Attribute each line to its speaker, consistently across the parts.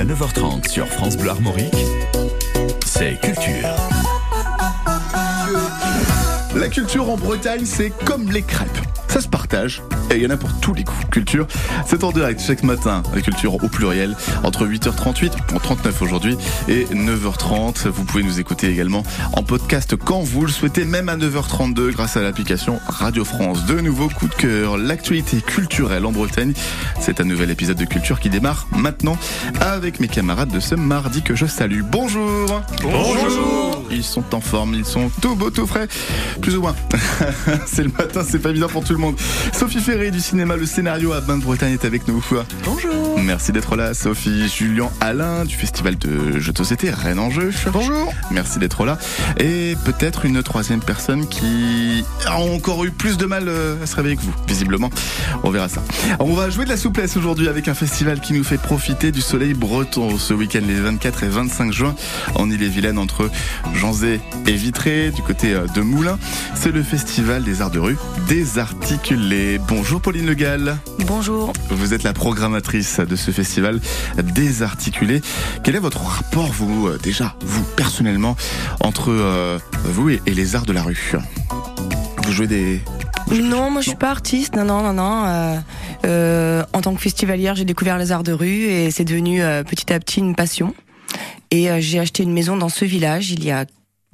Speaker 1: Jusqu'à 9h30 sur France Bleu Armorique, c'est Culture.
Speaker 2: La culture en Bretagne, c'est comme les crêpes. Ça se partage et il y en a pour tous les coups. Culture, c'est en direct chaque matin, la culture au pluriel, entre 8h38, en 39 aujourd'hui, et 9h30. Vous pouvez nous écouter également en podcast quand vous le souhaitez, même à 9h32 grâce à l'application Radio France. De nouveaux coups de cœur, l'actualité culturelle en Bretagne. C'est un nouvel épisode de Culture qui démarre maintenant avec mes camarades de ce mardi que je salue. Bonjour
Speaker 3: Bonjour
Speaker 2: Ils sont en forme, ils sont tout beaux, tout frais, plus ou moins. c'est le matin, c'est pas évident pour tout le monde. Sophie Ferré du cinéma Le Scénario à Bain de Bretagne est avec nous.
Speaker 3: Bonjour
Speaker 2: Merci d'être là, Sophie. Julien Alain du festival de jeux de société Rennes en jeu.
Speaker 3: Bonjour
Speaker 2: Merci d'être là. Et peut-être une troisième personne qui a encore eu plus de mal euh, à se réveiller que vous, visiblement. On verra ça. On va jouer de la souplesse aujourd'hui avec un festival qui nous fait profiter du soleil breton ce week-end les 24 et 25 juin en Ille-et-Vilaine entre Janzé et Vitré du côté euh, de Moulins. C'est le festival des arts de rue désarticulés. Bonjour Pauline Le Gall.
Speaker 4: Bonjour.
Speaker 2: Vous êtes la programmatrice de ce festival désarticulé. Quel est votre rapport, vous, euh, déjà, vous, personnellement, entre euh, vous et, et les arts de la rue? Vous jouez des...
Speaker 4: Non, moi je suis pas artiste. Non, non, non, non. Euh, euh, en tant que festivalière, j'ai découvert les arts de rue et c'est devenu euh, petit à petit une passion. Et euh, j'ai acheté une maison dans ce village il y a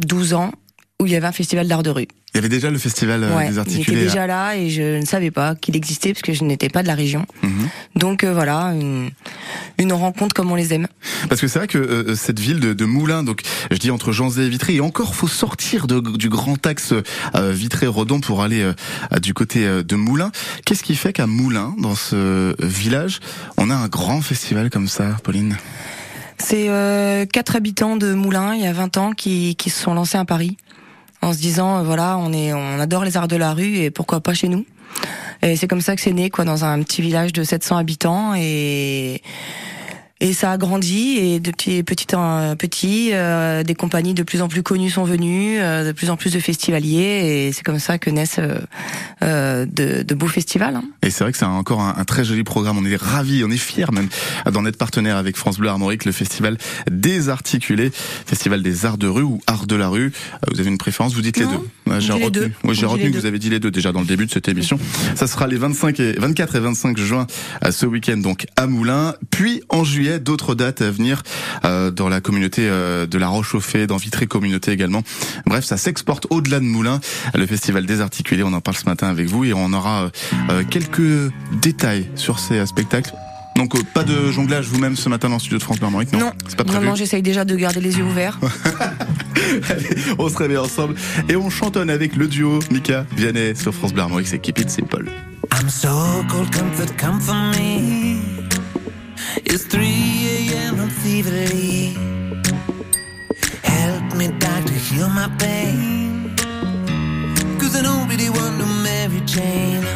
Speaker 4: 12 ans où il y avait un festival d'art de rue.
Speaker 2: Il y avait déjà le festival euh,
Speaker 4: ouais, il était
Speaker 2: désarticulé.
Speaker 4: déjà là et je ne savais pas qu'il existait parce que je n'étais pas de la région.
Speaker 2: Mhm.
Speaker 4: Donc euh, voilà, une, une rencontre comme on les aime.
Speaker 2: Parce que c'est vrai que euh, cette ville de, de Moulins, donc je dis entre Janzé et Vitré, et encore faut sortir de- du grand axe euh, Vitré-Redon pour aller euh, du côté de Moulins. Qu'est-ce qui fait qu'à Moulins, dans ce village, on a un grand festival comme ça, Pauline?
Speaker 4: C'est euh, quatre habitants de Moulins il y a 20 ans qui, qui se sont lancés à Paris en se disant euh, voilà on est on adore les arts de la rue et pourquoi pas chez nous. Et c'est comme ça que c'est né quoi dans un petit village de 700 habitants et et ça a grandi et de petit petit en petit euh, des compagnies de plus en plus connues sont venues, euh, de plus en plus de festivaliers et c'est comme ça que naissent euh, euh, de, de beaux festivals. hein.
Speaker 2: Et c'est vrai que c'est encore un, un très joli programme. On est ravis, on est fiers même d'en être partenaire avec France Bleu Armorique, le festival désarticulé, festival des arts de rue ou arts de la rue. Euh, Vous avez une préférence Vous dites les deux. J'ai retenu,
Speaker 4: On
Speaker 2: j'ai retenu que vous avez dit les deux déjà dans le début de cette émission. Ça sera les 25 et 24 et 25 juin à ce week-end donc à Moulins. Puis en juillet, d'autres dates à venir euh, dans la communauté euh, de la Roche-au-Fée, dans Vitré Communauté également. Bref, ça s'exporte au-delà de Moulins. Le festival désarticulé, on en parle ce matin avec vous et on aura euh, quelques détails sur ces euh, spectacles. Donc euh, pas de jonglage vous-même ce matin dans le studio de France Bleu Armorique, non,
Speaker 4: Non,
Speaker 2: c'est pas
Speaker 4: non,
Speaker 2: prévu.
Speaker 4: non, j'essaye déjà de garder les yeux ouverts.
Speaker 2: Allez, on se réveille ensemble et on chantonne avec le duo Mika Vianney sur France Bleu Armorique, c'est Keep It Simple.
Speaker 5: I'm so cold, comfort, come for me. It's 3 a.m. I'm feverly. Help me, doctor, heal my pain. Cause I don't really want no Mary Jane.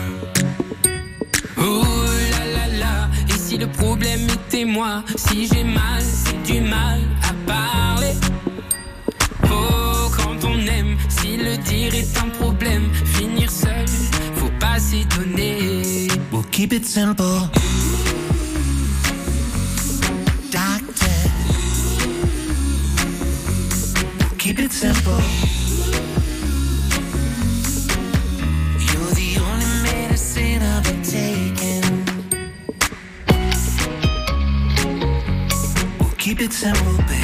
Speaker 6: Oh là là là, et si le problème était moi, si j'ai mal, c'est du mal à parler. Oh, quand on aime, si le dire est un problème, finir seul, faut pas s'étonner.
Speaker 5: We'll keep it simple. Keep it simple. You're the only medicine I've taking. We'll keep it simple, baby.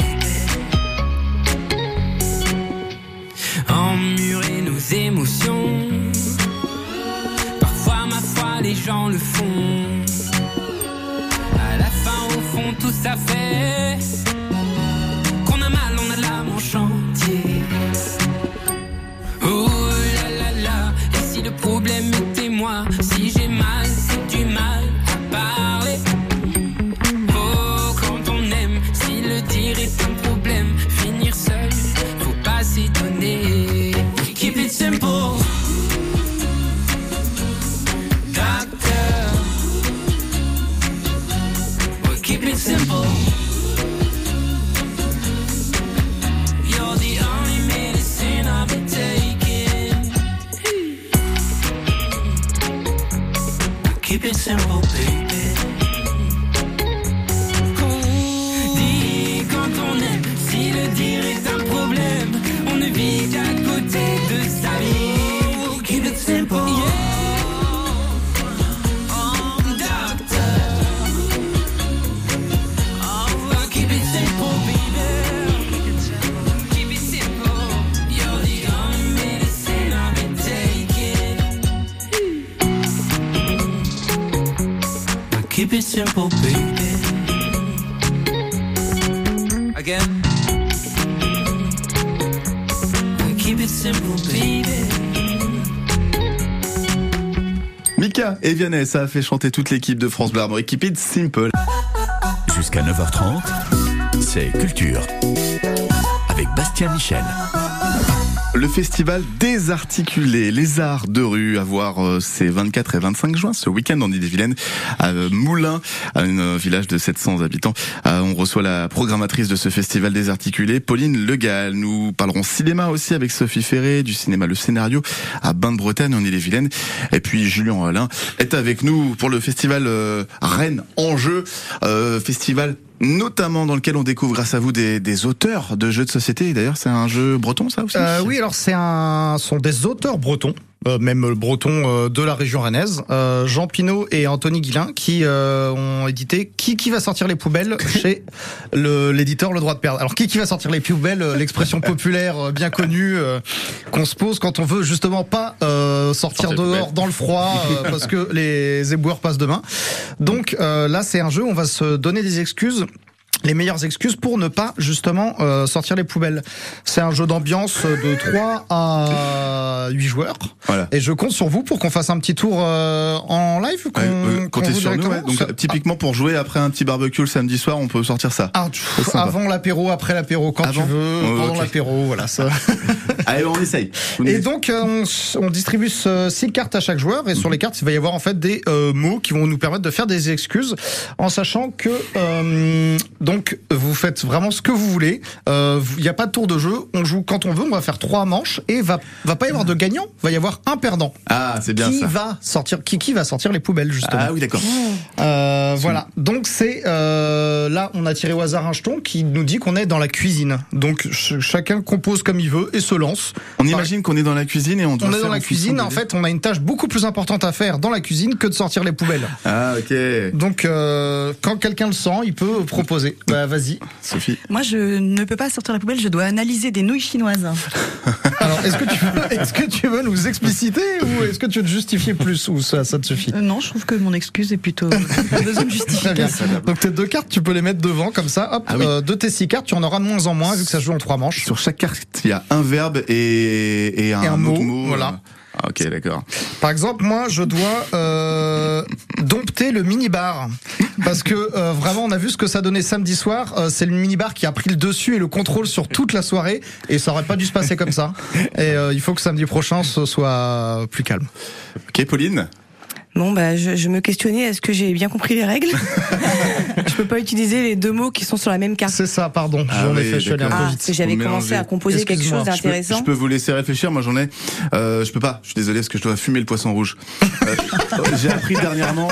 Speaker 6: Simple,
Speaker 5: baby. Again. Keep it simple, baby.
Speaker 2: Mika et Vianney, ça a fait chanter toute l'équipe de France Bleu Armorique. Keep it simple.
Speaker 1: Jusqu'à 9h30, c'est Culture. Avec Bastien Michel.
Speaker 2: Le festival Désarticulé, les arts de rue, à voir euh, ces 24 et 25 juin, ce week-end en Ille-et-Vilaine, à euh, Moulins, un euh, village de 700 habitants. On reçoit la programmatrice de ce festival Désarticulé, Pauline Legal. Nous parlerons cinéma aussi avec Sophie Ferré, du cinéma Le Scénario, à Bain-de-Bretagne en Ille-et-Vilaine. Et puis Julien Alain est avec nous pour le festival Rennes en jeu, festival notamment dans lequel on découvre grâce à vous des, auteurs de jeux de société. D'ailleurs, c'est un jeu breton, ça aussi?
Speaker 3: Euh, oui, alors c'est un, sont des auteurs bretons. Euh, même bretons euh, de la région rennaise, euh, Jean Pinault et Anthony Guillain, qui euh, ont édité qui qui va sortir les poubelles chez le- l'éditeur Le Droit de perdre. Alors qui qui va sortir les poubelles, l'expression populaire bien connue euh, qu'on se pose quand on veut justement pas euh, sortir dehors dans le froid euh, parce que les éboueurs passent demain. Donc euh, là c'est un jeu, on va se donner des excuses les meilleures excuses pour ne pas justement euh, sortir les poubelles. C'est un jeu d'ambiance de 3 à 8 joueurs.
Speaker 2: Voilà.
Speaker 3: Et je compte sur vous pour qu'on fasse un petit tour euh, en live. qu'on-
Speaker 2: Ouais, euh, comptez sur nous. ouais. Donc
Speaker 3: Ça-
Speaker 2: typiquement pour jouer après un petit barbecue le samedi soir, on peut sortir ça.
Speaker 3: Ah, avant l'apéro, après l'apéro, quand
Speaker 2: Avant
Speaker 3: tu veux, pendant l'apéro, voilà ça.
Speaker 2: Allez, on essaye.
Speaker 3: Et donc euh, on, on distribue ce- six cartes à chaque joueur et sur les cartes il va y avoir en fait des euh, mots qui vont nous permettre de faire des excuses en sachant que euh, donc vous faites vraiment ce que vous voulez. Euh, Il n'y a pas de tour de jeu, on joue quand on veut, on va faire trois manches et va va pas y avoir de gagnant, va y avoir un perdant.
Speaker 2: Ah, c'est bien
Speaker 3: qui
Speaker 2: ça.
Speaker 3: va sortir qui qui va sortir les poubelles justement.
Speaker 2: Ah oui, d'accord.
Speaker 3: Euh, voilà. Donc c'est euh, là on a tiré au hasard un jeton qui nous dit qu'on est dans la cuisine. Donc ch- chacun compose comme il veut et se lance.
Speaker 2: On imagine qu'on est dans la cuisine et on doit
Speaker 3: On est dans la cuisine, en fait, on a une tâche beaucoup plus importante à faire dans la cuisine que de sortir les poubelles.
Speaker 2: Ah, ok.
Speaker 3: Donc, euh, quand quelqu'un le sent, il peut proposer. Bah, vas-y.
Speaker 2: Sophie.
Speaker 7: Moi, je ne peux pas sortir la poubelle, je dois analyser des nouilles chinoises.
Speaker 3: Alors, est-ce que tu veux, est-ce que tu veux nous expliciter ou est-ce que tu veux te justifier plus ou ça, ça te suffit?
Speaker 7: Euh, non, je trouve que mon excuse est plutôt besoin de justification.
Speaker 3: Donc, tes deux cartes, tu peux les mettre devant comme ça. Hop,
Speaker 2: Ah oui.
Speaker 3: euh, de tes six cartes, tu en auras de moins en moins vu que ça joue en trois manches.
Speaker 2: Sur chaque carte, il y a un verbe et, et un,
Speaker 3: Et un mot, voilà.
Speaker 2: Ah, ok, d'accord.
Speaker 3: Par exemple, moi, je dois euh, dompter le minibar parce que euh, vraiment, on a vu ce que ça donnait samedi soir. Euh, c'est le minibar qui a pris le dessus et le contrôle sur toute la soirée, et ça aurait pas dû se passer comme ça. Et euh, il faut que samedi prochain, ce soit plus calme.
Speaker 2: Ok, Pauline?
Speaker 4: Bon, bah, je, je me questionnais, est-ce que j'ai bien compris les règles Je peux pas utiliser les deux mots qui sont sur la même carte.
Speaker 3: C'est ça, pardon.
Speaker 2: Ah
Speaker 3: J'en ai
Speaker 2: oui,
Speaker 3: fait, je suis allé un peu
Speaker 4: Ah,
Speaker 3: vite.
Speaker 4: que j'avais commencé à composer quelque chose
Speaker 2: Je peux,
Speaker 4: d'intéressant.
Speaker 2: je peux vous laisser réfléchir. Moi, j'en ai. Euh, je peux pas. Je suis désolé parce que je dois fumer le poisson rouge. Euh, j'ai appris dernièrement.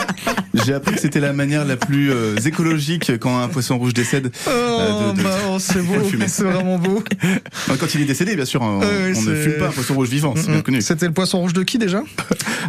Speaker 2: J'ai appris que c'était la manière la plus euh, écologique quand un poisson rouge décède.
Speaker 3: Oh,
Speaker 2: euh, de- de-
Speaker 3: bah, oh, c'est beau, c'est vraiment beau.
Speaker 2: Enfin, quand il est décédé, bien sûr, on,
Speaker 3: Ouais, ouais,
Speaker 2: on ne fume pas un poisson rouge vivant. C'est bien connu.
Speaker 3: C'était le poisson rouge de qui déjà?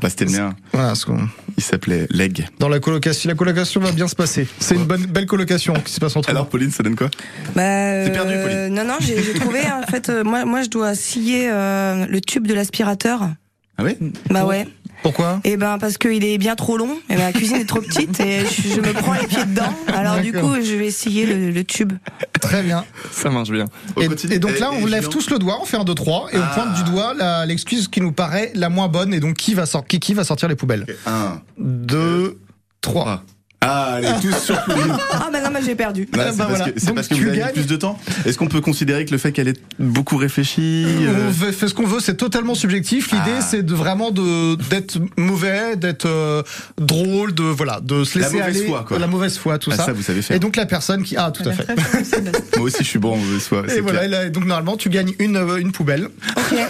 Speaker 2: Bah, c'était le mien.
Speaker 3: Voilà, ce qu'on-
Speaker 2: Il s'appelait Leg.
Speaker 3: dans la colocation. La colocation va bien se passer. C'est une bonne, belle colocation qui se passe entre nous.
Speaker 2: Alors, Pauline, ça donne quoi?
Speaker 4: Bah,
Speaker 2: T'es perdu,
Speaker 4: euh,
Speaker 2: Pauline.
Speaker 4: Non, non, j'ai trouvé, en fait, euh, moi, moi, je dois scier euh, le tube de l'aspirateur.
Speaker 2: Ah oui
Speaker 4: Bah ouais.
Speaker 3: Pourquoi?
Speaker 4: Et ben parce qu'il est bien trop long, et ben, la cuisine est trop petite et je, je me prends les pieds dedans. Alors du coup, je vais scier le, le tube.
Speaker 3: Très bien.
Speaker 8: Ça marche bien.
Speaker 3: Et, donc là, on
Speaker 2: et
Speaker 3: lève tous le doigt, on fait un 2 3 et
Speaker 2: Ah.
Speaker 3: on pointe du doigt la- l'excuse qui nous paraît la moins bonne et donc qui va sortir qui, qui va sortir les poubelles?
Speaker 2: Un.
Speaker 3: 2 3.
Speaker 2: Ah, allez, tous sur Pauline.
Speaker 4: Ah bah non, mais j'ai perdu.
Speaker 3: Ah,
Speaker 2: c'est
Speaker 3: bah
Speaker 2: parce
Speaker 3: voilà.
Speaker 2: que, c'est
Speaker 3: Donc
Speaker 2: parce que
Speaker 3: tu
Speaker 2: vous avez
Speaker 3: gagnes.
Speaker 2: plus de temps. Est-ce qu'on peut considérer que le fait qu'elle ait beaucoup réfléchi euh,
Speaker 3: On fait, fait ce qu'on veut, c'est totalement subjectif. L'idée,
Speaker 2: Ah.
Speaker 3: c'est de vraiment de d'être mauvais, d'être euh, drôle, de voilà, de se
Speaker 2: La
Speaker 3: laisser
Speaker 2: mauvaise
Speaker 3: aller,
Speaker 2: foi, quoi.
Speaker 3: la mauvaise foi, tout
Speaker 2: ah,
Speaker 3: ça.
Speaker 2: ça, vous savez faire.
Speaker 3: Et donc la personne qui ah tout à fait.
Speaker 2: Moi aussi, je suis bon en mauvaise foi.
Speaker 3: Et voilà,
Speaker 2: clair.
Speaker 3: et là, donc normalement tu gagnes une euh, une poubelle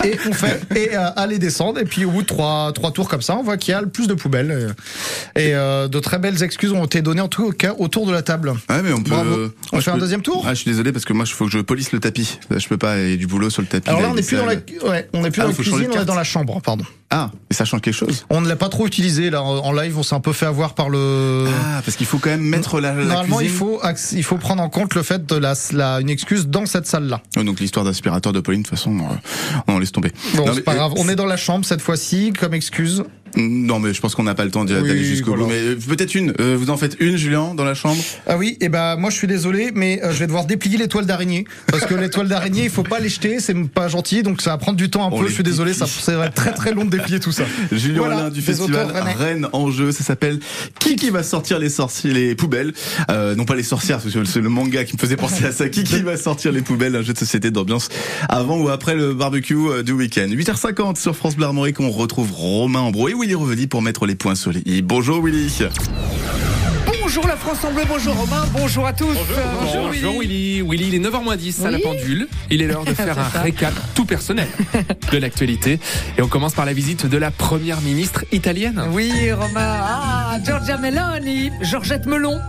Speaker 3: et on fait et euh, aller descendre et puis au bout de trois trois tours comme ça, on voit qu'il y a le plus de poubelles et, et, euh, de très belles excuses ont été données en tout cas autour de la table.
Speaker 2: Ouais, mais on peut.
Speaker 3: Bravo.
Speaker 2: euh,
Speaker 3: On fait un
Speaker 2: peux-
Speaker 3: deuxième tour
Speaker 2: Ah, je suis désolé parce que moi, il faut que je polisse le tapis. Là, je peux pas. Il y a du boulot sur le tapis.
Speaker 3: Alors là, on
Speaker 2: est
Speaker 3: n'est plus dans la
Speaker 2: sale.
Speaker 3: ouais, on n'est plus
Speaker 2: Ah,
Speaker 3: dans la cuisine, on est dans la chambre, pardon.
Speaker 2: Ah, et ça change quelque chose.
Speaker 3: On ne l'a pas trop utilisé là en live, on s'est un peu fait avoir par le
Speaker 2: Ah, parce qu'il faut quand même mettre la. la
Speaker 3: Normalement, il faut il faut prendre en compte le fait de la, la une excuse dans cette salle là.
Speaker 2: Ouais, donc l'histoire d'aspirateur de Pauline, de toute façon, euh, on laisse tomber.
Speaker 3: Bon, c'est pas
Speaker 2: euh,
Speaker 3: grave. On est dans la chambre cette fois-ci comme excuse.
Speaker 2: Non, mais je pense qu'on n'a pas le temps d'aller
Speaker 3: Oui,
Speaker 2: jusqu'au
Speaker 3: voilà.
Speaker 2: bout. Mais euh, peut-être une. Euh, vous en faites une, Julien, dans la chambre?
Speaker 3: Ah oui, et ben moi je suis désolé, mais euh, je vais devoir déplier les toiles d'araignée parce que les toiles d'araignée, il faut pas les jeter, c'est pas gentil, donc ça va prendre du temps un
Speaker 2: On
Speaker 3: peu. Je suis désolé, ça ça va être très très long de déplier tout ça.
Speaker 2: Julien
Speaker 3: Voilà,
Speaker 2: Alain du festival. Rennes en jeu, ça s'appelle Qui qui va sortir les sorciers, les poubelles? Euh, Non pas les sorcières, parce que c'est le manga qui me faisait penser à ça. Qui qui va sortir les poubelles? Un jeu de société d'ambiance avant ou après le barbecue euh, du week-end. 8h50 sur France Bleu Armorique, on retrouve Romain Ambro et Willy Reveli pour mettre les points sur les i. Bonjour Willy.
Speaker 8: Bonjour la France en bleu, bonjour Romain, bonjour à tous. Euh,
Speaker 9: Bonjour, Willy. Willy, il est 9h moins 10 à la pendule. Il est l'heure de faire un récap tout personnel de l'actualité. Et on commence par la visite de la première ministre italienne.
Speaker 8: Oui, Romain. Ah, Giorgia Meloni, Georgette Melon,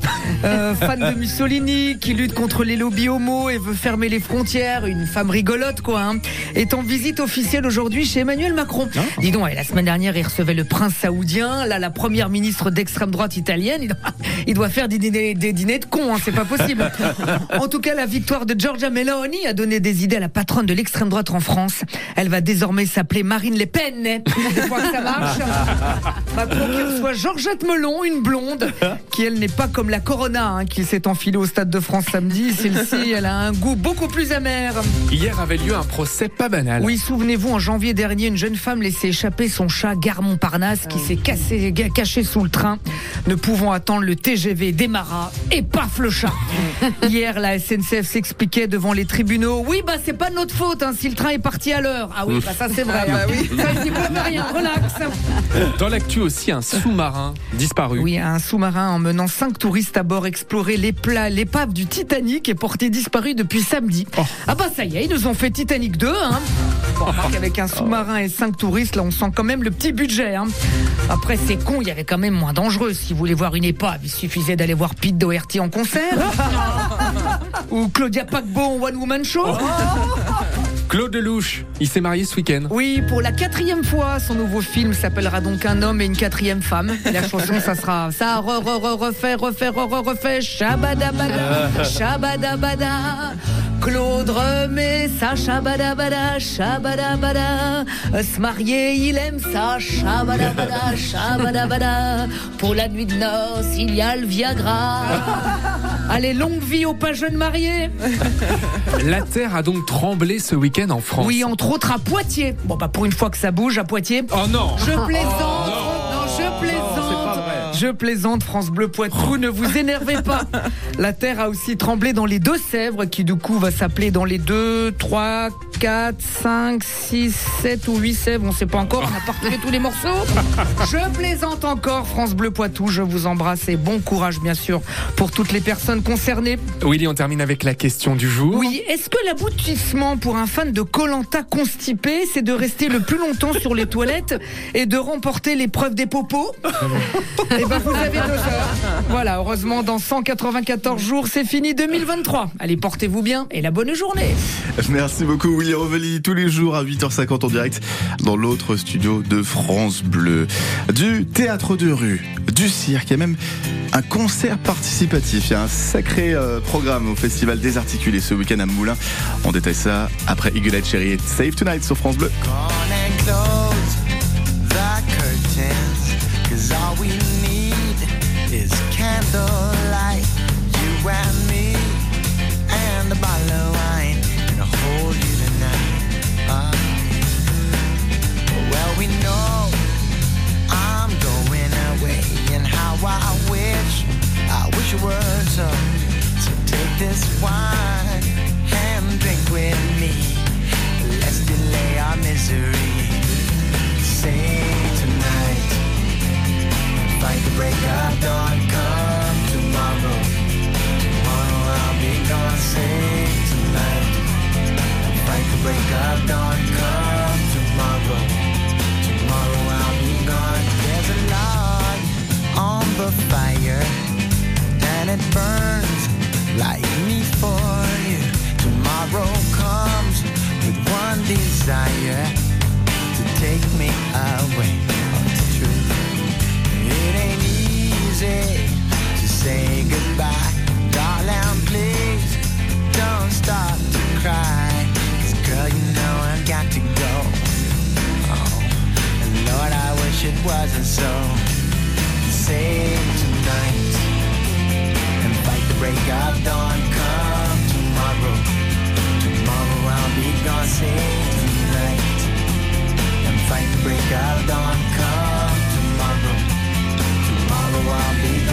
Speaker 8: euh, fan de Mussolini, qui lutte contre les lobbies homo et veut fermer les frontières. Une femme rigolote, quoi. Hein, est en visite officielle aujourd'hui chez Emmanuel Macron. Dis donc, la semaine dernière, il recevait le prince saoudien. Là, la première ministre d'extrême droite italienne. Il doit, faire des dîners, des dîners de cons, hein, c'est pas possible. En tout cas, la victoire de Giorgia Meloni a donné des idées à la patronne de l'extrême droite en France. Elle va désormais s'appeler Marine Le Pen. Fois que ça marche. Macron qui reçoit Georgette Melon, une blonde, qui elle n'est pas comme la Corona, hein, qui s'est enfilée au Stade de France samedi. Celle-ci, elle a un goût beaucoup plus amer.
Speaker 9: Hier avait lieu un procès pas banal.
Speaker 8: Oui, souvenez-vous, en janvier dernier, une jeune femme laissait échapper son chat Gare Montparnasse qui s'est cassé, caché sous le train, ne pouvant attendre le TGV démarra et paf le chat. Hier, la SNCF s'expliquait devant les tribunaux. Oui, bah c'est pas de notre faute hein, si le train est parti à l'heure. Ah oui, bah ça c'est vrai. hein. Ça, j'y peux rien, relax.
Speaker 9: Dans l'actu aussi, un sous-marin disparu.
Speaker 8: Oui, un sous-marin emmenant cinq touristes à bord explorer les plats, l'épave du Titanic est porté disparu depuis samedi. Ah bah ça y est, ils nous ont fait Titanic 2. Hein. Bon, avec un sous-marin et cinq touristes, là on sent quand même le petit budget. Hein. Après c'est con, il y avait quand même moins dangereux. Si vous voulez voir une épave, il suffisait d'aller voir Pete Doherty en concert. Ou Claudia Paquebot en One Woman Show.
Speaker 9: Claude Lelouch, il s'est marié ce week-end.
Speaker 8: Oui, pour la quatrième fois, son nouveau film s'appellera donc Un homme et une quatrième femme. La chanson, ça sera ça re, re, re, refait, refait, re, re, refait, shabadabada, shabadabada. Claude remet ça, shabadabada, shabadabada. Se marier, il aime ça, shabadabada, shabadabada. Pour la nuit de noces, il y a le Viagra. Allez, longue vie aux pas jeunes mariés.
Speaker 9: La terre a donc tremblé ce week-end en France.
Speaker 8: Oui, entre autres à Poitiers. Bon, bah, pour une fois que ça bouge à Poitiers.
Speaker 9: Oh non
Speaker 8: Je plaisante. Je plaisante. France Bleu Poitou, ne vous énervez pas. La terre a aussi tremblé dans les Deux-Sèvres, qui du coup va s'appeler dans les 2, 3, 4, 5, 6, 7 ou 8 Sèvres, on sait pas encore, on n'a pas retrouvé tous les morceaux. Je plaisante encore, France Bleu Poitou, je vous embrasse et bon courage bien sûr pour toutes les personnes concernées.
Speaker 9: Willy, on termine avec la question du jour.
Speaker 8: Oui, est-ce que l'aboutissement pour un fan de Colanta constipé, c'est de rester le plus longtemps sur les toilettes et de remporter l'épreuve des popos? ben, vous avez deux heures. Voilà, heureusement, dans 194 jours, c'est fini 2023. Allez, portez-vous bien et la bonne journée.
Speaker 2: Merci beaucoup Willy Reveli, tous les jours à 8h50 en direct dans l'autre studio de France Bleu. Du théâtre de rue, du cirque, il y a même un concert participatif. Il y a un sacré euh, programme au Festival Désarticulé ce week-end à Moulins. On détaille ça après Eagle Eye Cherry et Save Tonight sur France Bleu.
Speaker 5: and close the curtains. Cause all we the light. You and be gone. Save tonight and fight break out of dawn. Come tomorrow, tomorrow I'll be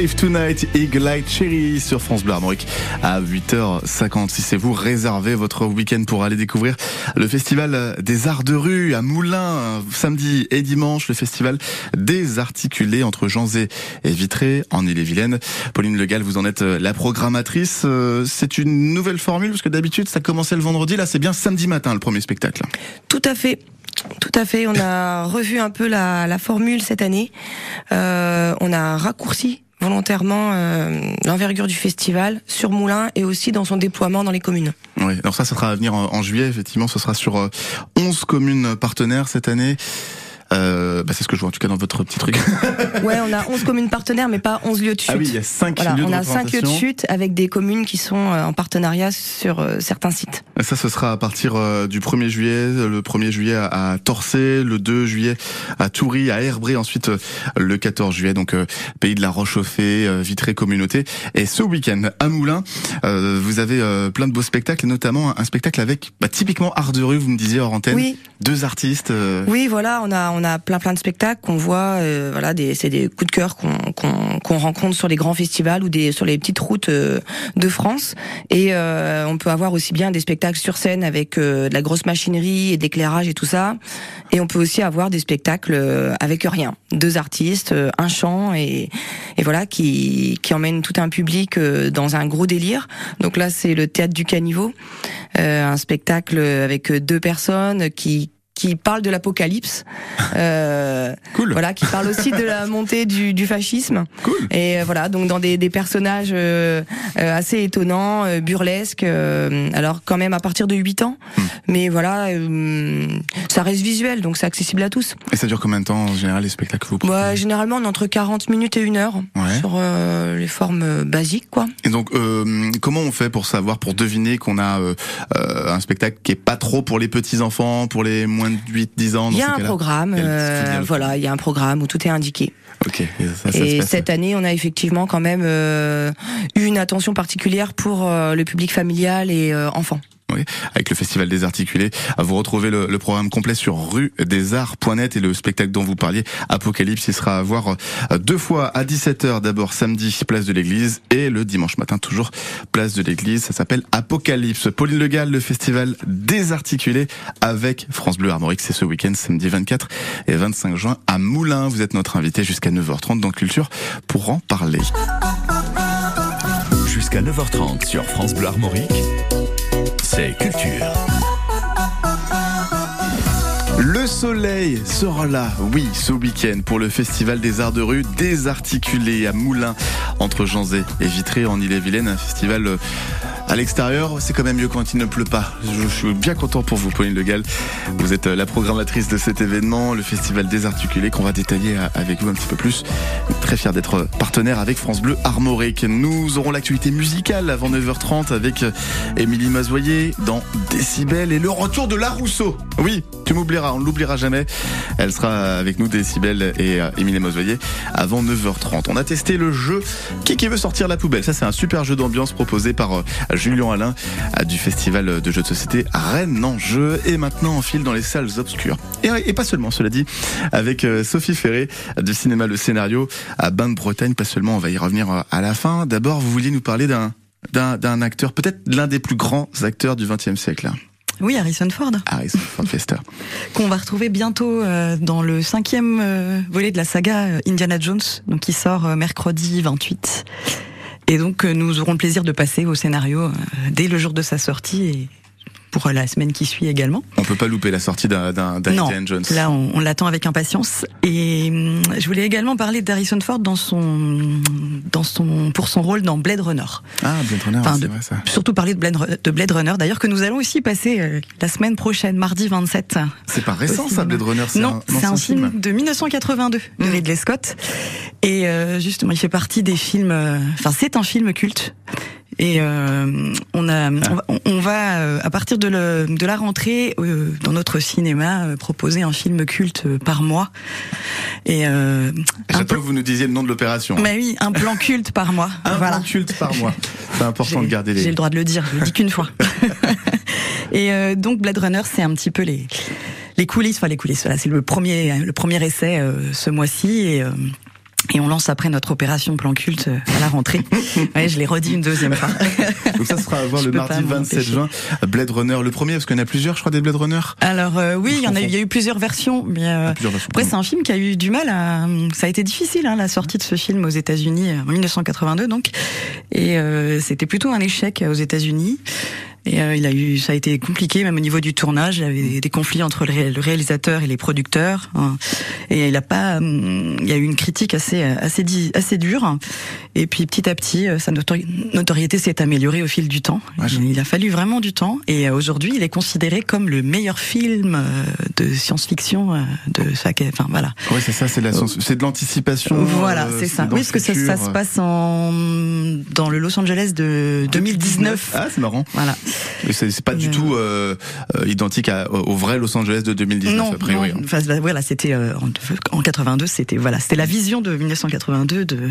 Speaker 5: Save tonight.
Speaker 2: Eagle Light Cherry sur France Bleu Armorique à 8h56. Et vous réservez votre week-end pour aller découvrir le festival des arts de rue à Moulins, samedi et dimanche, le festival des articulés entre Janzé et Vitré en Ille-et-Vilaine. Pauline Legal, vous en êtes la programmatrice. Euh, C'est une nouvelle formule parce que d'habitude ça commençait le vendredi, là c'est bien samedi matin le premier spectacle.
Speaker 4: Tout à fait. Tout à fait. On a revu un peu la, la formule cette année. Euh, on a raccourci volontairement euh, l'envergure du festival sur Moulins et aussi dans son déploiement dans les communes.
Speaker 2: Oui, alors ça, ça sera à venir en, juillet, effectivement, ce sera sur euh, 11 communes partenaires cette année. Euh, bah c'est ce que je vois en tout cas dans votre petit truc.
Speaker 4: Ouais, on a 11 communes partenaires, mais pas 11 lieux de chute.
Speaker 2: Ah oui, il y a 5
Speaker 4: Voilà,
Speaker 2: lieux de
Speaker 4: on a 5 lieux de chute avec des communes qui sont euh, en partenariat sur euh, certains sites.
Speaker 2: Et Ça, ce sera à partir euh, du 1er juillet, le 1er juillet à, Torcé, le 2 juillet à Toury, à Herbré, ensuite le 14 juillet, donc pays de la Roche-Chauffée, euh, Vitré Communauté. Et ce week-end à Moulins, vous avez plein de beaux spectacles, et notamment un spectacle avec bah, typiquement art de rue, vous me disiez hors antenne,
Speaker 4: Oui.
Speaker 2: deux artistes.
Speaker 4: Oui, voilà, on a on a plein plein de spectacles qu'on voit, euh, voilà, des c'est des coups de cœur qu'on qu'on rencontre sur les grands festivals ou des sur les petites routes euh, de France. Et euh, on peut avoir aussi bien des spectacles sur scène avec euh, de la grosse machinerie et d'éclairage et tout ça. Et on peut aussi avoir des spectacles euh, avec rien, deux artistes, un chant et et voilà qui qui emmènent tout un public dans un gros délire. Donc là, c'est le théâtre du Caniveau, un spectacle avec deux personnes qui qui parle de l'apocalypse, euh,
Speaker 2: Cool.
Speaker 4: voilà, qui parle aussi de la montée du, du fascisme.
Speaker 2: Cool.
Speaker 4: Et euh, voilà, donc dans des, des personnages euh, euh, assez étonnants, euh, burlesques. euh, alors quand même à partir de 8 ans,
Speaker 2: Hmm.
Speaker 4: mais voilà, euh, ça reste visuel, donc c'est accessible à tous.
Speaker 2: Et ça dure combien de temps en général les spectacles que vous proposez?
Speaker 4: Moi, généralement, on est entre 40 minutes et une heure
Speaker 2: Ouais.
Speaker 4: Sur euh, les formes euh, basiques, quoi.
Speaker 2: Et donc, euh, comment on fait pour savoir, pour deviner qu'on a un spectacle qui est pas trop pour les petits enfants, pour les moins de 8-10 ans
Speaker 4: Il y a un programme,
Speaker 2: a
Speaker 4: voilà, il y a un programme où tout est indiqué.
Speaker 2: Ok, et ça, ça se
Speaker 4: Et cette année, on a effectivement quand même eu une attention particulière pour le public familial et enfants.
Speaker 2: Avec le Festival des Articulés. Vous retrouvez le, le programme complet sur rue des arts.net et le spectacle dont vous parliez, Apocalypse, il sera à voir euh, deux fois à 17h, d'abord samedi, place de l'église, et le dimanche matin, toujours place de l'église. Ça s'appelle Apocalypse. Pauline Legal, le Festival des Articulés avec France Bleu Armorique. C'est ce week-end, samedi 24 et 25 juin à Moulins. Vous êtes notre invité jusqu'à 9h30 dans Culture pour en parler.
Speaker 1: Jusqu'à 9h30 sur France Bleu Armorique, c'est Culture.
Speaker 2: Le soleil sera là, oui, ce week-end pour le Festival des Arts de rue désarticulé à Moulins, entre Janzé et Vitré en Ille-et-Vilaine. Un festival euh, à l'extérieur, c'est quand même mieux quand il ne pleut pas. Je, suis bien content pour vous, Pauline Le Gall. Vous êtes euh, la programmatrice de cet événement, le Festival désarticulé, qu'on va détailler euh, avec vous un petit peu plus. Très fier d'être partenaire avec France Bleu Armorique. Nous aurons l'actualité musicale avant 9h30 avec euh, Émilie Mazoyer dans Décibel et le retour de La Rousseau. Oui, tu m'oublieras, on ne l'oubliera jamais. Elle sera avec nous, Décibel et euh, Émilie Mazoyer, avant 9h30. On a testé le jeu Qui qui veut sortir la poubelle? Ça, c'est un super jeu d'ambiance proposé par euh, Julien Alain du festival de jeux de société Rennes en jeu. Et maintenant, on file dans les salles obscures. Et, et pas seulement, cela dit, avec euh, Sophie Ferré du cinéma Le Scénario à Bain de Bretagne. Pas seulement, on va y revenir euh, à la fin. D'abord, vous vouliez nous parler d'un d'un d'un acteur, peut-être l'un des plus grands acteurs du XXe siècle.
Speaker 7: Oui, Harrison Ford,
Speaker 2: Harrison Ford Fester.
Speaker 7: qu'on va retrouver bientôt euh, dans le cinquième volet de la saga Indiana Jones, donc qui sort mercredi 28. Et donc euh, nous aurons le plaisir de passer au scénario euh, dès le jour de sa sortie pour la semaine qui suit également.
Speaker 2: On peut pas louper la sortie d'un Indiana Jones.
Speaker 7: là on, on l'attend avec impatience. Et hum, je voulais également parler d'Harrison Ford dans son, dans son, pour son rôle dans Blade Runner.
Speaker 2: Ah, Blade Runner,
Speaker 7: Enfin,
Speaker 2: c'est vrai ça.
Speaker 7: Surtout parler de Blade, de Blade Runner, d'ailleurs que nous allons aussi passer euh, la semaine prochaine, mardi 27.
Speaker 2: C'est pas récent ça. Blade Runner.
Speaker 7: Non, c'est un film de 1982 de
Speaker 2: Mm.
Speaker 7: Ridley Scott. Et euh, justement, il fait partie des films. euh, Enfin, c'est un film culte. Et euh, on a, on va, on va, euh, à partir de, le- de la rentrée euh, dans notre cinéma euh, proposer un film culte par mois. Et euh,
Speaker 2: J'attends que vous nous disiez le nom de l'opération.
Speaker 7: mais oui, un plan culte par mois.
Speaker 2: Un
Speaker 7: voilà.
Speaker 2: plan culte par mois. C'est important de
Speaker 7: J'ai-
Speaker 2: garder
Speaker 7: J'ai
Speaker 2: les.
Speaker 7: le droit de le dire, je le dis qu'une fois. Et euh, donc Blade Runner, c'est un petit peu les les coulisses, enfin les coulisses. Voilà, c'est le premier le premier essai euh, ce mois-ci et euh, et on lance après notre opération plan culte euh, à la rentrée. ouais, je l'ai redit une deuxième fois.
Speaker 2: Donc ça sera à voir
Speaker 7: Je
Speaker 2: le mardi
Speaker 7: pas m'en
Speaker 2: 27
Speaker 7: empêcher.
Speaker 2: juin. Blade Runner, le premier, parce qu'il y en a plusieurs, je crois, des Blade Runner?
Speaker 7: Alors euh, oui, il y en a, il y a eu plusieurs versions, mais euh,
Speaker 2: Plusieurs versions.
Speaker 7: après c'est un film qui a eu du mal à, ça a été difficile hein, la sortie de ce film aux États-Unis en 1982 donc, et euh, c'était plutôt un échec aux États-Unis. Et euh, il a eu, ça a été compliqué même au niveau du tournage. Il y avait des, conflits entre le, ré- le réalisateur et les producteurs. hein. et il a pas, hum, il y a eu une critique assez assez dure. Et puis petit à petit, euh, sa notori- notoriété s'est améliorée au fil du temps.
Speaker 2: Ouais,
Speaker 7: Il a fallu vraiment du temps. Et euh, aujourd'hui, il est considéré comme le meilleur film euh, de science-fiction de sa, enfin voilà.
Speaker 2: Ouais, c'est ça, c'est de l'anticipation.
Speaker 7: Voilà,
Speaker 2: euh,
Speaker 7: c'est ça. Oui, parce que ça, ça se passe en dans le Los Angeles de 2019.
Speaker 2: Ah, c'est marrant.
Speaker 7: Voilà.
Speaker 2: C'est pas du
Speaker 7: Euh,
Speaker 2: tout euh, euh, identique à- au vrai Los Angeles de 2019,
Speaker 7: non,
Speaker 2: a priori. hein.
Speaker 7: non. Enfin, bah, voilà, c'était euh, en, en 82, c'était voilà, c'était la vision de 1982 de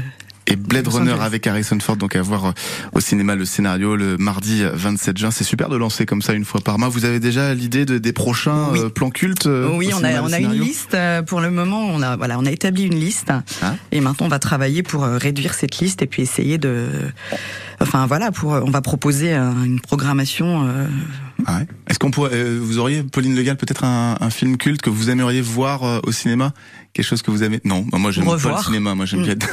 Speaker 2: Et Blade Runner avec Harrison Ford, donc à voir euh, au cinéma le scénario le mardi 27 juin. C'est super de lancer comme ça une fois par mois. Vous avez déjà l'idée de, des prochains
Speaker 7: Oui.
Speaker 2: euh, plans cultes euh,
Speaker 7: Oui, on a, on a une liste euh, pour le moment. On a, voilà, on a établi une liste
Speaker 2: Ah.
Speaker 7: et maintenant on va travailler pour euh, réduire cette liste et puis essayer de, enfin voilà, pour, on va proposer euh, une programmation. euh,
Speaker 2: Ah ouais. Est-ce qu'on pourrait, euh, vous auriez, Pauline Le Gall, peut-être un, un film culte que vous aimeriez voir euh, au cinéma? Quelque chose que vous avez Non, bah, moi j'aime pas le cinéma, moi j'aime bien. être-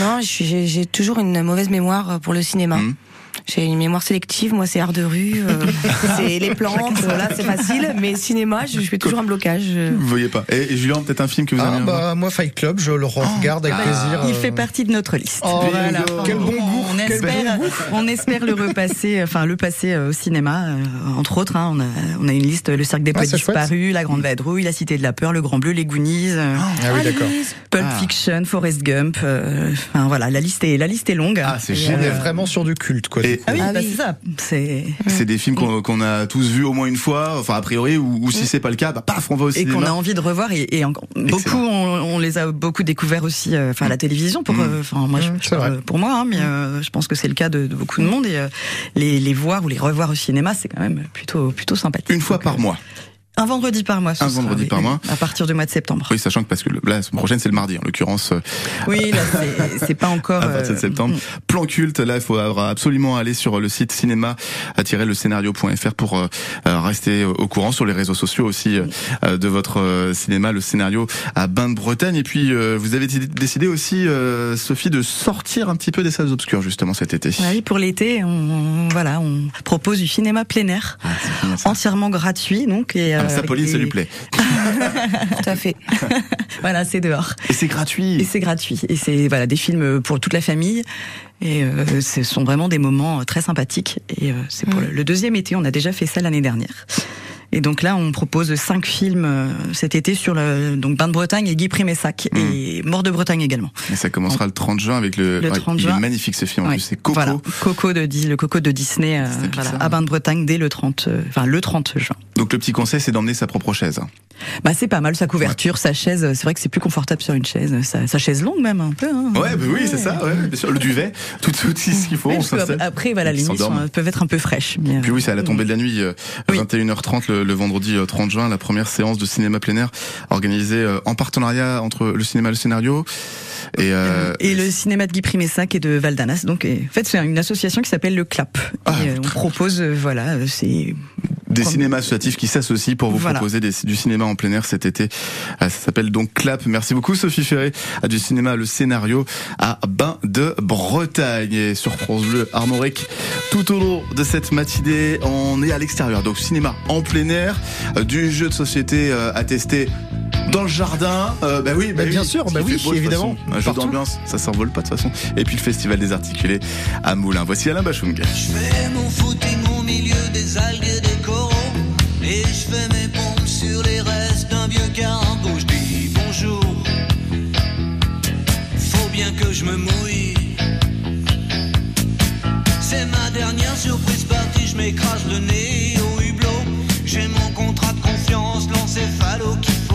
Speaker 4: Non, j'ai j'ai toujours une mauvaise mémoire pour le cinéma.
Speaker 2: Mhm.
Speaker 4: J'ai une mémoire sélective, moi c'est art de rue, euh, c'est les plantes, là c'est facile, mais cinéma, je, je fais toujours un blocage. euh.
Speaker 2: vous voyez pas. Et, et Julien, peut-être un film que vous
Speaker 3: Ah bah moi Fight Club, je le regarde avec
Speaker 2: Ah.
Speaker 3: plaisir.
Speaker 7: Il
Speaker 3: euh,
Speaker 7: fait partie de notre liste.
Speaker 3: Oh,
Speaker 7: Voilà.
Speaker 3: Quel bon goût,
Speaker 7: On
Speaker 3: quel
Speaker 7: espère, on espère le repasser, enfin le passer euh, au cinéma, euh, entre autres. hein, on a, on a une liste le Cirque des
Speaker 3: Ah,
Speaker 7: Poètes disparus, La Grande Vadrouille, La Cité de la Peur, Le Grand Bleu, Les Goonies. euh,
Speaker 3: Ah oui d'accord.
Speaker 7: Pulp
Speaker 2: Ah.
Speaker 7: Fiction, Forrest Gump, euh, enfin voilà, la liste est la liste est longue.
Speaker 2: Ah, c'est
Speaker 7: Et,
Speaker 3: On est
Speaker 2: génial.
Speaker 3: vraiment sur du culte quoi.
Speaker 2: Et-
Speaker 7: Ah oui,
Speaker 4: Ah
Speaker 7: bah,
Speaker 4: oui.
Speaker 7: c'est ça. C'est
Speaker 2: C'est des films qu'on qu'on a tous vus au moins une fois, enfin a priori, ou, ou si c'est pas le cas, bah paf, on va au
Speaker 7: et
Speaker 2: cinéma.
Speaker 7: qu'on a envie de revoir et, et beaucoup on, on les a beaucoup découverts aussi euh, enfin à la télévision pour
Speaker 2: Mm.
Speaker 7: euh, enfin moi je-
Speaker 3: Mm,
Speaker 7: je
Speaker 3: c'est
Speaker 7: parle
Speaker 3: vrai.
Speaker 7: pour moi hein, mais euh, je pense que c'est le cas de, de beaucoup de monde et euh, les, les voir ou les revoir au cinéma c'est quand même plutôt plutôt sympathique
Speaker 2: Une fois
Speaker 7: Donc,
Speaker 2: par
Speaker 7: euh,
Speaker 2: mois.
Speaker 7: Un vendredi par mois ce
Speaker 2: Un
Speaker 7: sera,
Speaker 2: vendredi
Speaker 7: oui,
Speaker 2: par
Speaker 7: oui,
Speaker 2: mois.
Speaker 7: à partir du mois de septembre
Speaker 2: Oui, sachant que parce que le- là, la semaine prochaine, c'est le mardi, en l'occurrence, euh,
Speaker 7: oui là c'est- pas encore
Speaker 2: à 27
Speaker 7: euh,
Speaker 2: septembre. Plan culte, là, il faut absolument aller sur le site cinéma-le scénario.fr pour euh, euh, rester au courant sur les réseaux sociaux aussi de votre cinéma, le scénario à Bain de Bretagne. Et puis, vous avez décidé- aussi, Sophie, de sortir un petit peu des salles obscures, justement, cet été.
Speaker 7: Ah oui, pour l'été, on, on- voilà, on propose du cinéma plein air,
Speaker 2: Ah,
Speaker 7: entièrement gratuit, donc et
Speaker 2: Ah ça,
Speaker 7: avec
Speaker 2: Pauline, ça lui plaît.
Speaker 4: Tout à fait.
Speaker 7: Voilà, c'est dehors.
Speaker 2: Et c'est gratuit.
Speaker 7: Et c'est gratuit. Et c'est voilà des films pour toute la famille. Et euh, ce sont vraiment des moments très sympathiques. Et euh, c'est pour
Speaker 4: Mm.
Speaker 7: le, le deuxième été. On a déjà fait ça l'année dernière. Et donc là, on propose cinq films euh, cet été sur le donc Bain de Bretagne et Guy Primessac
Speaker 2: Mm.
Speaker 7: et Mort de Bretagne également.
Speaker 2: Et ça commencera le 30 juin avec le.
Speaker 7: Le
Speaker 2: ouais,
Speaker 7: 30
Speaker 2: il
Speaker 7: juin.
Speaker 2: est magnifique ce film. En
Speaker 7: Ouais.
Speaker 2: plus, c'est Coco.
Speaker 7: Voilà, Coco de le Coco de Disney, euh, voilà, à Bain de Bretagne dès le 30, euh, enfin le 30 juin.
Speaker 2: Donc le petit conseil, c'est d'emmener sa propre chaise.
Speaker 7: Bah c'est pas mal sa couverture, sa chaise. C'est vrai que c'est plus confortable sur une chaise, sa, sa chaise longue même un peu. Hein.
Speaker 2: Ouais, bah oui, c'est ça. Ouais, bien sûr. Le duvet, tout, tout ce qu'il faut.
Speaker 7: Oui,
Speaker 2: on
Speaker 7: après, voilà, les nuits peuvent être un peu fraîches. mais,
Speaker 2: Puis oui, c'est à la tombée de la nuit, euh,
Speaker 7: Oui.
Speaker 2: 21h30 le, le vendredi euh, 30 juin, la première séance de cinéma plein air organisée euh, en partenariat entre le cinéma et le scénario. Et, euh,
Speaker 7: Et le cinéma de Guy Primessac et de Valdanas. Donc, en fait, c'est une association qui s'appelle le CLAP.
Speaker 2: Ah,
Speaker 7: et, euh, on propose, euh, voilà, euh, c'est
Speaker 2: des
Speaker 7: Comme-
Speaker 2: cinémas associatifs qui s'associent pour vous
Speaker 7: Voilà.
Speaker 2: proposer des- du cinéma en plein air cet été. Euh, Ça s'appelle donc Clap. Merci beaucoup Sophie Ferré à du cinéma le scénario à Bain de Bretagne et sur France Bleu Armorique. Tout au long de cette matinée, on est à l'extérieur, donc cinéma en plein air, euh, du jeu de société euh, à tester dans le jardin. Euh, bah oui, bah
Speaker 3: Bah, bien
Speaker 2: oui,
Speaker 3: sûr, bah oui,
Speaker 2: beau,
Speaker 3: évidemment.
Speaker 2: façon. Un jeu
Speaker 3: Partout.
Speaker 2: d'ambiance, ça s'envole pas de toute façon. Et puis le festival des articulés à Moulins. Voici Alain Bachung.
Speaker 5: Je fais mon footing au milieu des algues et des coraux. Et je fais mes pompes sur les restes d'un vieux cargo. Je dis bonjour. Faut bien que je me mouille. C'est ma dernière surprise partie. Je m'écrase le nez au hublot. J'ai mon contrat de confiance, l'encéphalo qu'il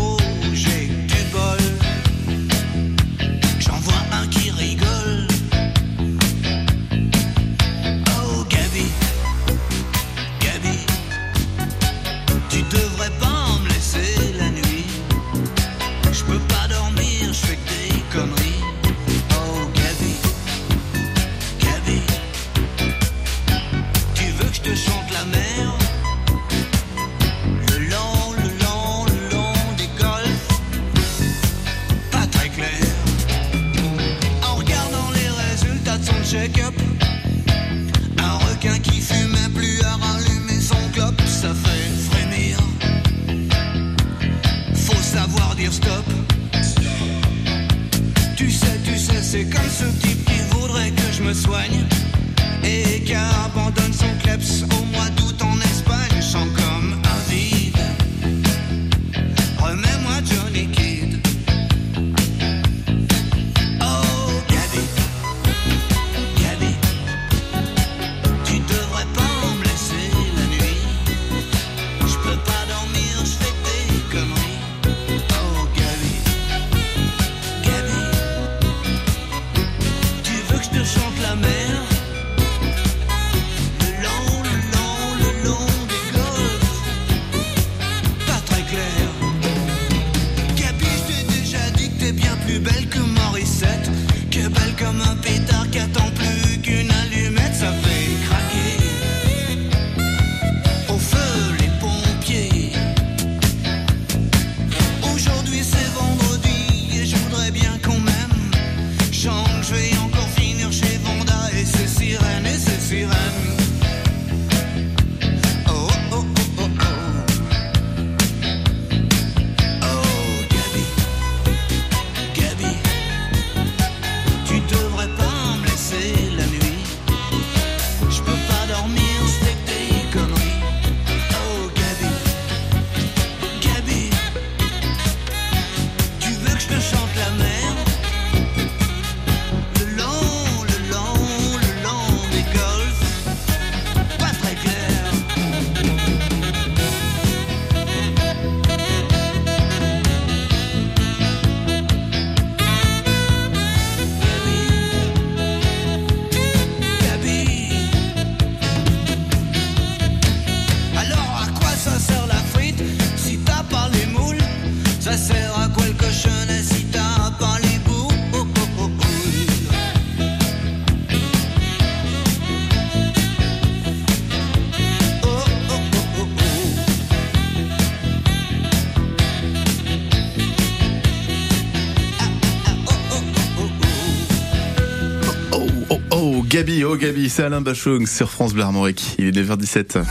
Speaker 5: Gabi, oh Gabi, c'est
Speaker 2: Alain Bachung sur France Bleu Armorique. Il est 9h17.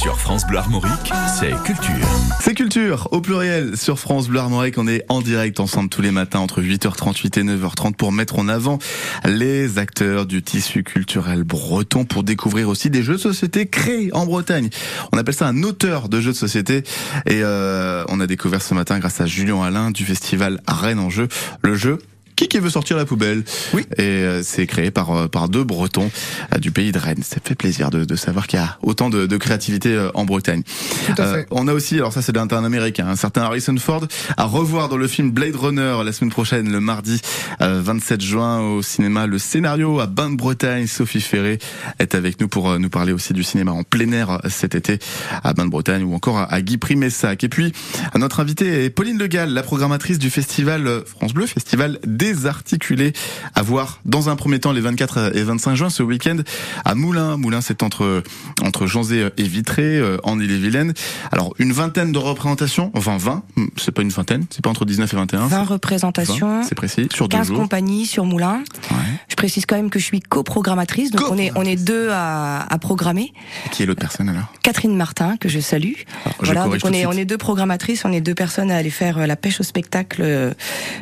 Speaker 1: Sur France Bleu Armorique, c'est culture.
Speaker 2: C'est culture au pluriel sur France Bleu Armorique. On est en direct ensemble tous les matins entre 8h38 et 9h30 pour mettre en avant les acteurs du tissu culturel breton pour découvrir aussi des jeux de société créés en Bretagne. On appelle ça un auteur de jeux de société et euh, on a découvert ce matin grâce à Julien Alain du festival Rennes en jeu le jeu qui qui veut sortir la poubelle
Speaker 3: Oui.
Speaker 2: Et euh, c'est créé par euh, par deux Bretons euh, du pays de Rennes. Ça fait plaisir de, de savoir qu'il y a autant de, de créativité euh, en Bretagne.
Speaker 3: Tout à fait.
Speaker 2: on a aussi, alors ça c'est d'un américain, un certain Harrison Ford à revoir dans le film Blade Runner la semaine prochaine, le mardi euh, 27 juin au cinéma. Le scénario à Bain de Bretagne, Sophie Ferré est avec nous pour euh, nous parler aussi du cinéma en plein air cet été à Bain de Bretagne ou encore à, à Guy Primessac. Et puis notre invitée est Pauline Le Gall, la programmatrice du festival France Bleu, festival désarticulé à voir dans un premier temps les 24 et 25 juin ce week-end à Moulins. Moulins c'est entre entre Janzé et Vitré euh, en Ille-et-Vilaine. Alors une vingtaine de représentations, enfin 20, hmm, c'est pas une vingtaine, c'est pas entre 19 et 21.
Speaker 4: 20
Speaker 2: c'est-
Speaker 4: représentations,
Speaker 2: 20, c'est précis, sur deux
Speaker 4: 15
Speaker 2: jours.
Speaker 4: compagnies sur Moulin.
Speaker 2: Ouais.
Speaker 4: Je précise quand même que je suis coprogrammatrice, donc on est on est deux à, à programmer.
Speaker 2: Qui est l'autre personne alors?
Speaker 4: Catherine Martin que je salue.
Speaker 2: Alors, je
Speaker 4: voilà, donc on est on est deux programmatrices, on est deux personnes à aller faire euh, la pêche au spectacle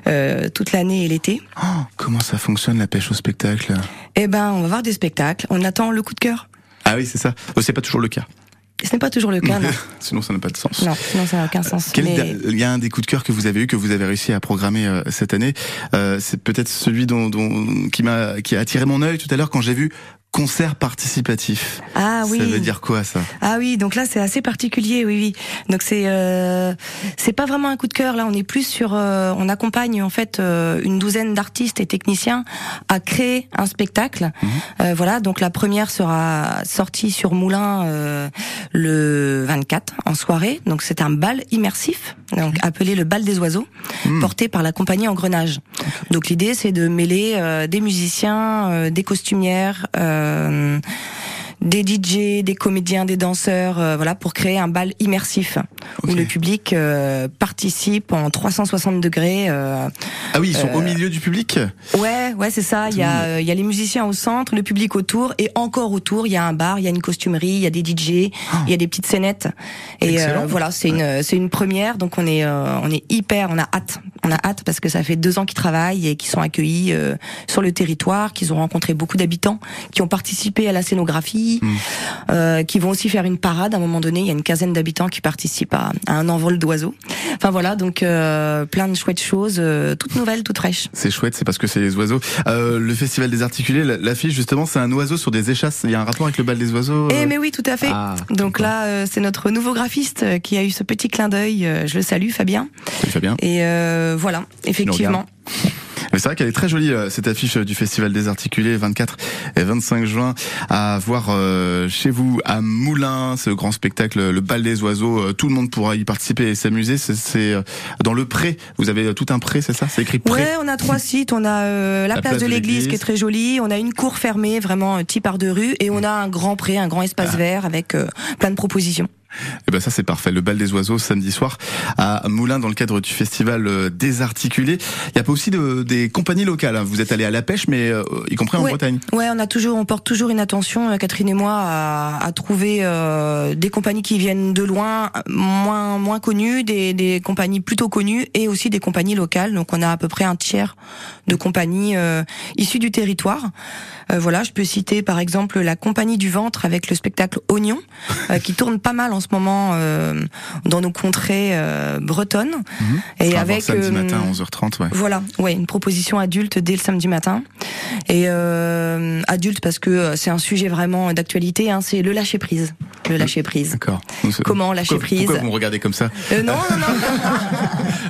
Speaker 4: euh, toute l'année l'été.
Speaker 2: Oh, Comment ça fonctionne la pêche au spectacle?
Speaker 4: Eh ben, on va voir des spectacles. On attend le coup de cœur.
Speaker 2: Ah oui, c'est ça. Oh, c'est pas toujours le cas.
Speaker 4: Ce n'est pas toujours le cas, non.
Speaker 2: Sinon, ça n'a pas de sens.
Speaker 4: Non, sinon ça n'a aucun sens. Mais-
Speaker 2: Il y a un des coups de cœur que vous avez eu, que vous avez réussi à programmer euh, cette année. Euh, c'est peut-être celui dont, dont- qui m'a qui a attiré mon œil tout à l'heure quand j'ai vu concert participatif.
Speaker 4: Ah oui.
Speaker 2: Ça veut dire quoi ça?
Speaker 4: Ah oui, donc là c'est assez particulier, oui, oui. Donc c'est euh, c'est pas vraiment un coup de cœur. Là, on est plus sur, euh, on accompagne en fait euh, une douzaine d'artistes et techniciens à créer un spectacle. Euh, voilà, donc la première sera sortie sur Moulin euh, le 24 en soirée. Donc c'est un bal immersif, donc appelé le bal des oiseaux, porté par la compagnie Engrenage. Donc l'idée c'est de mêler euh, des musiciens, euh, des costumières. euh, Um. Des DJ, des comédiens, des danseurs, euh, voilà, pour créer un bal immersif où le public euh, participe en 360 degrés. euh,
Speaker 2: Ah oui, ils sont
Speaker 4: Euh,
Speaker 2: au milieu du public.
Speaker 4: Ouais, ouais, c'est ça. Il y a, euh, il y a les musiciens au centre, le public autour, et encore autour, il y a un bar, il y a une costumerie, il y a des DJ, il y a des petites scénettes. Et euh, voilà, c'est une, c'est une première. Donc on est, euh, on est hyper, on a hâte, on a hâte parce que ça fait deux ans qu'ils travaillent et qu'ils sont accueillis euh, sur le territoire, qu'ils ont rencontré beaucoup d'habitants, qui ont participé à la scénographie, euh, qui vont aussi faire une parade. À un moment donné, il y a une quinzaine d'habitants qui participent à, à un envol d'oiseaux. Enfin voilà, donc euh, plein de chouettes choses, euh, toutes nouvelles, toutes fraîches.
Speaker 2: C'est chouette, c'est parce que c'est les oiseaux. Le festival des articulés, la- l'affiche justement, c'est un oiseau sur des échasses. Il y a un rapport avec le bal des oiseaux.
Speaker 4: Eh mais oui, tout à fait.
Speaker 2: Ah,
Speaker 4: Donc là, c'est notre nouveau graphiste qui a eu ce petit clin d'œil. Je le salue, Fabien.
Speaker 2: Salut Fabien.
Speaker 4: Et voilà, effectivement.
Speaker 2: Mais c'est vrai qu'elle est très jolie euh, cette affiche euh, du Festival des Articulés 24 et 25 juin à voir euh, chez vous à Moulins ce grand spectacle le bal des oiseaux euh, tout le monde pourra y participer et s'amuser. C'est c'est, euh, dans le pré. Vous avez tout un pré c'est ça? C'est écrit pré.
Speaker 4: Ouais, on a trois sites. On a euh, la, place, de l'église qui est très jolie. On a une cour fermée, vraiment type par de rue, et on a un grand pré, un grand espace vert avec euh, plein de propositions.
Speaker 2: Et ben ça c'est parfait le bal des oiseaux samedi soir à Moulins dans le cadre du festival euh, Désarticulé il y a pas aussi de, des compagnies locales hein. vous êtes allé à la pêche mais euh, y compris en
Speaker 4: Ouais.
Speaker 2: Bretagne
Speaker 4: Ouais, on a toujours, on porte toujours une attention, euh, Catherine et moi, à, à trouver euh, des compagnies qui viennent de loin, moins moins connues, des, des compagnies plutôt connues, et aussi des compagnies locales. Donc, on a à peu près un tiers de compagnies euh, issues du territoire. Euh, voilà, je peux citer par exemple la compagnie du ventre avec le spectacle Oignon, euh, qui tourne pas mal en ce moment euh, dans nos contrées euh, bretonnes,
Speaker 2: Ce
Speaker 4: et avec
Speaker 2: samedi
Speaker 4: euh,
Speaker 2: matin à 11h30 ouais
Speaker 4: voilà, ouais, une proposition adulte dès le samedi matin. Et adulte parce que c'est un sujet vraiment d'actualité, hein, c'est le lâcher prise. Le lâcher prise.
Speaker 2: d'accord
Speaker 4: Comment lâcher
Speaker 2: pourquoi,
Speaker 4: prise
Speaker 2: pourquoi vous me regardez comme ça
Speaker 4: non, non, non,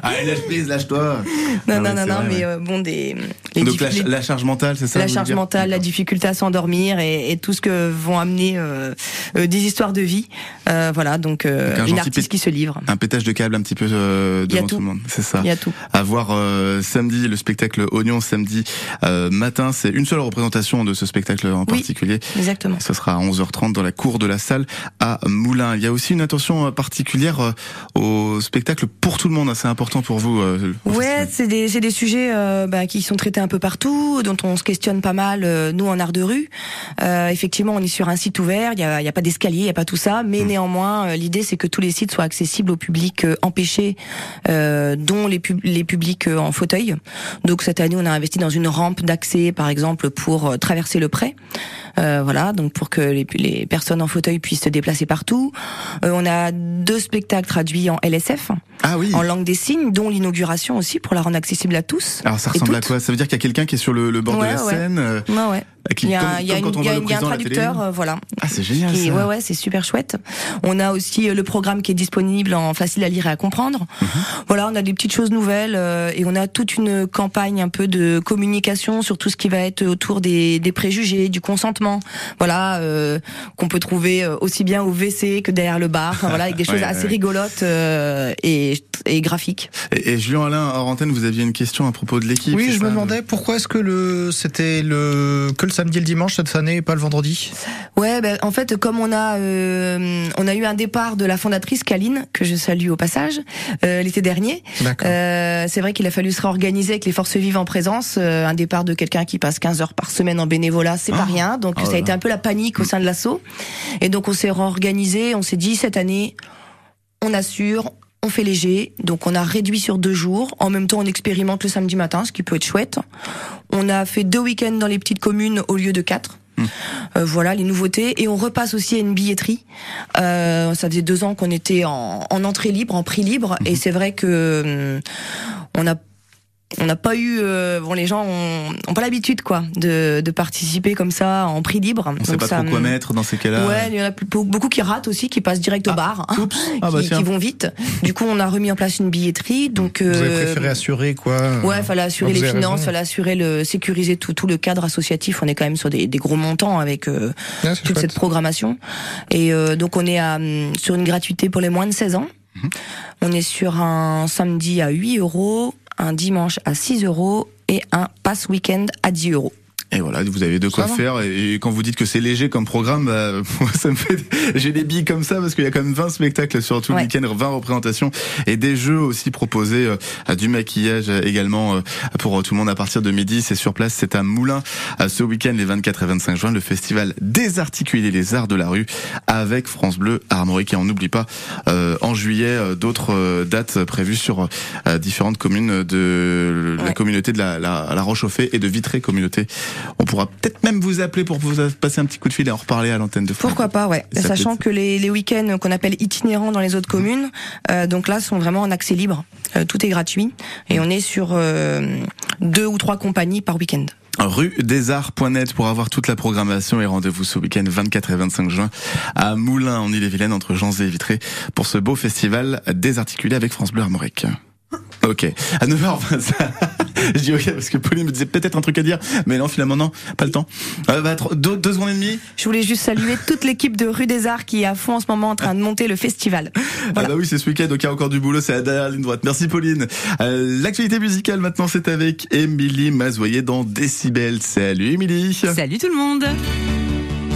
Speaker 2: allez lâche prise lâche-toi
Speaker 4: non,
Speaker 2: Non,
Speaker 4: non,
Speaker 2: mais
Speaker 4: non, non,
Speaker 2: vrai,
Speaker 4: mais
Speaker 2: ouais.
Speaker 4: bon, des les
Speaker 2: Donc la, la charge mentale, c'est ça
Speaker 4: la charge mentale, la difficulté à s'endormir et, et tout ce que vont amener euh, euh, des histoires de vie. Euh, voilà, donc, euh,
Speaker 2: Donc un
Speaker 4: une artiste qui se livre.
Speaker 2: Un pétage de câble un petit peu euh, devant tout.
Speaker 4: tout.
Speaker 2: le monde, c'est ça.
Speaker 4: Il y a tout.
Speaker 2: À voir euh, samedi le spectacle Oignon samedi euh, matin, c'est une seule représentation de ce spectacle en
Speaker 4: Oui.
Speaker 2: particulier.
Speaker 4: Exactement.
Speaker 2: Ce sera à 11h30 dans la cour de la salle à Moulins. Il y a aussi une attention particulière euh, au spectacle pour tout le monde. hein. C'est important pour vous. euh,
Speaker 4: Ouais, c'est des, c'est des sujets euh, bah, qui sont traités un peu partout, dont on se questionne pas mal, euh, nous en art de rue. Euh, effectivement, on est sur un site ouvert, il y a, y a pas d'escalier, il y a pas tout ça, mais néanmoins, euh, l'idée c'est que tous les sites soient accessibles au public euh, empêché, euh, dont les, pub- les publics euh, en fauteuil. Donc cette année, on a investi dans une rampe d'accès, par exemple, pour euh, traverser le pré. Euh, voilà, donc pour que les, les personnes en fauteuil puissent se déplacer partout. Euh, on a deux spectacles traduits en LSF,
Speaker 2: Ah oui.
Speaker 4: en langue des signes, dont l'inauguration aussi pour la rendre accessible à tous.
Speaker 2: Alors ça ressemble à quoi? Ça veut dire qu'il y a quelqu'un qui est sur le, le bord
Speaker 4: Ouais,
Speaker 2: de la
Speaker 4: ouais.
Speaker 2: scène euh,
Speaker 4: Ouais,
Speaker 2: qui-
Speaker 4: Il y a,
Speaker 2: comme-
Speaker 4: il y a
Speaker 2: comme
Speaker 4: une- y a y un traducteur, euh, voilà.
Speaker 2: Ah c'est génial
Speaker 4: Qui-
Speaker 2: ça.
Speaker 4: ouais, ouais, c'est super chouette. On a aussi euh, le programme qui est disponible en facile à lire et à comprendre.
Speaker 2: Mhm.
Speaker 4: Voilà, on a des petites choses nouvelles euh, et on a toute une campagne un peu de communication sur tout ce qui va être autour des, des préjugés, du consentement. Voilà, euh, qu'on peut trouver euh, aussi bien au WC que derrière le bar. Enfin, voilà, avec des choses
Speaker 2: Ouais,
Speaker 4: assez
Speaker 2: ouais.
Speaker 4: rigolotes euh, et, et graphiques.
Speaker 2: Et, et Julien Alain, hors antenne, vous aviez une question à propos de l'équipe
Speaker 3: Oui, je
Speaker 2: ça
Speaker 3: me demandais pourquoi est-ce que le c'était le que le samedi et le dimanche cette année et pas le vendredi?
Speaker 4: Ouais, ben, en fait, comme on a euh, on a eu un départ de la fondatrice Kaline que je salue au passage euh, l'été dernier. Euh, c'est vrai qu'il a fallu se réorganiser avec les forces vives en présence. Un départ de quelqu'un qui passe 15 heures par semaine en bénévolat, c'est pas
Speaker 2: Ah.
Speaker 4: rien. Donc
Speaker 2: Oh
Speaker 4: ça a été un peu la panique au sein de l'assaut. Et donc on s'est réorganisé. On s'est dit cette année, on assure. On fait léger, donc on a réduit sur deux jours. En même temps, on expérimente le samedi matin, ce qui peut être chouette. On a fait deux week-ends dans les petites communes au lieu de quatre. Euh, voilà les nouveautés et on repasse aussi à une billetterie. Euh, ça faisait deux ans qu'on était en, en entrée libre, en prix libre, et c'est vrai que hum, on a on n'a pas eu euh, bon les gens ont, ont pas l'habitude quoi de, de participer comme ça en prix libre.
Speaker 2: On sait
Speaker 4: Donc
Speaker 2: pas
Speaker 4: ça,
Speaker 2: trop quoi mettre dans ces cas-là.
Speaker 4: Ouais, il y en a beaucoup qui ratent aussi, qui passent direct au bar, hein,
Speaker 2: Oups. Ah bah
Speaker 4: qui, qui vont vite. Du coup, on a remis en place une billetterie. Donc,
Speaker 3: Vous avez
Speaker 4: euh,
Speaker 3: préféré assurer quoi?
Speaker 4: Ouais, fallait assurer les finances, fallait assurer le sécuriser tout tout le cadre associatif. On est quand même sur des, des gros montants avec euh,
Speaker 3: c'est
Speaker 4: toute
Speaker 3: chouette.
Speaker 4: cette programmation. Et euh, donc on est à, hum, sur une gratuité pour les moins de 16 ans.
Speaker 3: Mhm.
Speaker 4: On est sur un samedi à 8 euros, un dimanche à 6 euros et un pass week-end à 10 euros.
Speaker 2: Et voilà, vous avez de quoi
Speaker 3: Ça va.
Speaker 2: faire. Et quand vous dites que c'est léger comme programme, bah, moi, ça me fait, j'ai des billes comme ça parce qu'il y a quand même 20 spectacles sur tout
Speaker 4: Ouais.
Speaker 2: le week-end, 20 représentations et des jeux aussi proposés, euh, du maquillage euh, également euh, pour euh, tout le monde à partir de midi. C'est sur place, c'est à Moulins ce week-end, les 24 et 25 juin, le festival Désarticuler les arts de la rue avec France Bleu Armorique. Et on n'oublie pas, euh, en juillet, d'autres dates prévues sur différentes communes de la
Speaker 4: Ouais.
Speaker 2: communauté de la, la, la et de Vitré communauté. On pourra peut-être même vous appeler pour vous passer un petit coup de fil et en reparler à l'antenne de France.
Speaker 4: Pourquoi pas, ouais.
Speaker 2: Ça
Speaker 4: Sachant que les, les week-ends qu'on appelle itinérants dans les autres communes, euh, donc là, sont vraiment en accès libre. Euh, tout est gratuit. Et on est sur euh, deux ou trois compagnies par week-end.
Speaker 2: Rue des Arts.net pour avoir toute la programmation et rendez-vous ce week-end 24 et 25 juin à Moulins en Ille-et-Vilaine entre Janzé et Vitré pour ce beau festival désarticulé avec France Bleu Armorique. Ok, à 9h25. Je dis ok parce que Pauline me disait peut-être un truc à dire, mais non finalement non, pas le temps. Euh, bah, trois- deux, deux secondes et demie.
Speaker 4: Je voulais juste saluer toute l'équipe de Rue des Arts qui est à fond en ce moment en train de monter le festival.
Speaker 2: Ah bah oui, c'est ce week-end, donc il y a encore du boulot, c'est à la dernière ligne droite. Merci Pauline. Euh, L'actualité musicale maintenant, c'est avec Émilie Mazoyer dans Décibel. Salut Émilie.
Speaker 10: Salut tout le monde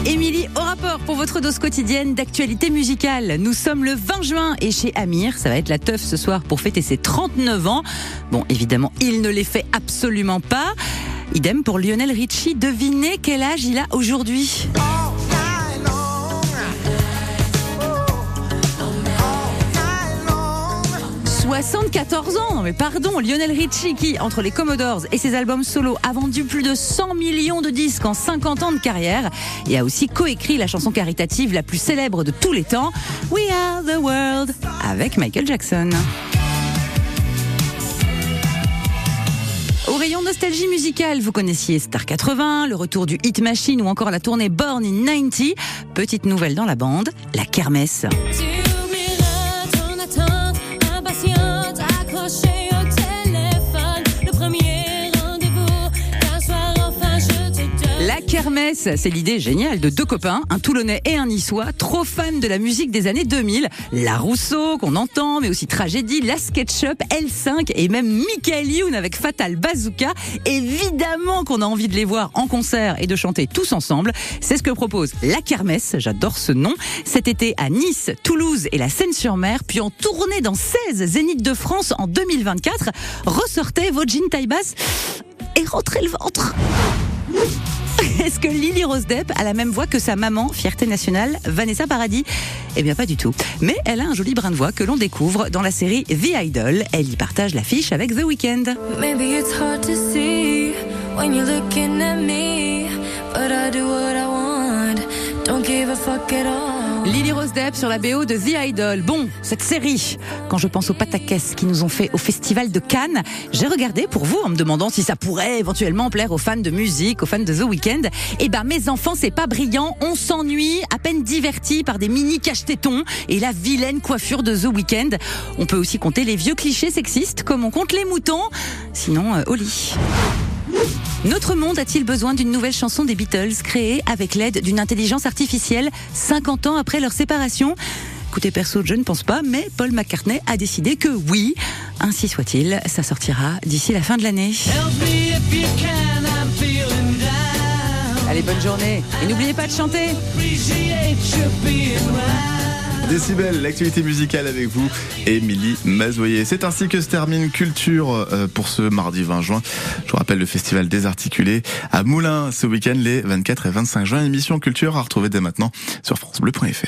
Speaker 10: Émilie, au rapport pour votre dose quotidienne d'actualité musicale. Nous sommes le 20 juin et chez Amir, ça va être la teuf ce soir pour fêter ses 39 ans. Bon, évidemment, il ne les fait absolument pas. Idem pour Lionel Richie. Devinez quel âge il a aujourd'hui? 74 ans, mais pardon, Lionel Richie qui, entre les Commodores et ses albums solo, a vendu plus de 100 millions de disques en 50 ans de carrière et a aussi coécrit la chanson caritative la plus célèbre de tous les temps, We Are the World, avec Michael Jackson. Au rayon nostalgie musicale, vous connaissiez Star 80, le retour du Hit Machine ou encore la tournée Born in 90. Petite nouvelle dans la bande, la kermesse. Kermesse, c'est l'idée géniale de deux copains, un Toulonnais et un Niçois, trop fans de la musique des années 2000. La Rousseau qu'on entend, mais aussi Tragédie, La SketchUp, L5 et même Michael Youn avec Fatal Bazooka. Évidemment qu'on a envie de les voir en concert et de chanter tous ensemble. C'est ce que propose La Kermesse, j'adore ce nom, cet été à Nice, Toulouse et la Seine-sur-Mer, puis en tournée dans 16 Zénith de France en 2024. Ressortez vos jeans taille basse et rentrer le ventre. Est-ce que Lily Rose Depp a la même voix que sa maman, fierté nationale, Vanessa Paradis? Eh bien pas du tout. Mais elle a un joli brin de voix que l'on découvre dans la série The Idol. Elle y partage l'affiche avec The Weeknd. Lily Rose Depp sur la BO de The Idol. Bon, cette série, quand je pense aux pataquès qui nous ont fait au festival de Cannes, j'ai regardé pour vous en me demandant si ça pourrait éventuellement plaire aux fans de musique, aux fans de The Weeknd. Eh ben, mes enfants, c'est pas brillant. On s'ennuie, à peine divertis par des mini cache-tétons et la vilaine coiffure de The Weeknd. On peut aussi compter les vieux clichés sexistes comme on compte les moutons. Sinon, euh, au lit. Notre monde a-t-il besoin d'une nouvelle chanson des Beatles créée avec l'aide d'une intelligence artificielle 50 ans après leur séparation? Écoutez, perso, je ne pense pas, mais Paul McCartney a décidé que oui. Ainsi soit-il, ça sortira d'ici la fin de l'année. Allez, bonne journée. Et n'oubliez pas de chanter.
Speaker 2: Décibel, l'actualité musicale avec vous, Émilie Mazoyer. C'est ainsi que se termine Culture euh, pour ce mardi 20 juin. Je vous rappelle le festival Désarticulé à Moulins ce week-end les 24 et 25 juin. Émission Culture à retrouver dès maintenant sur francebleu.fr.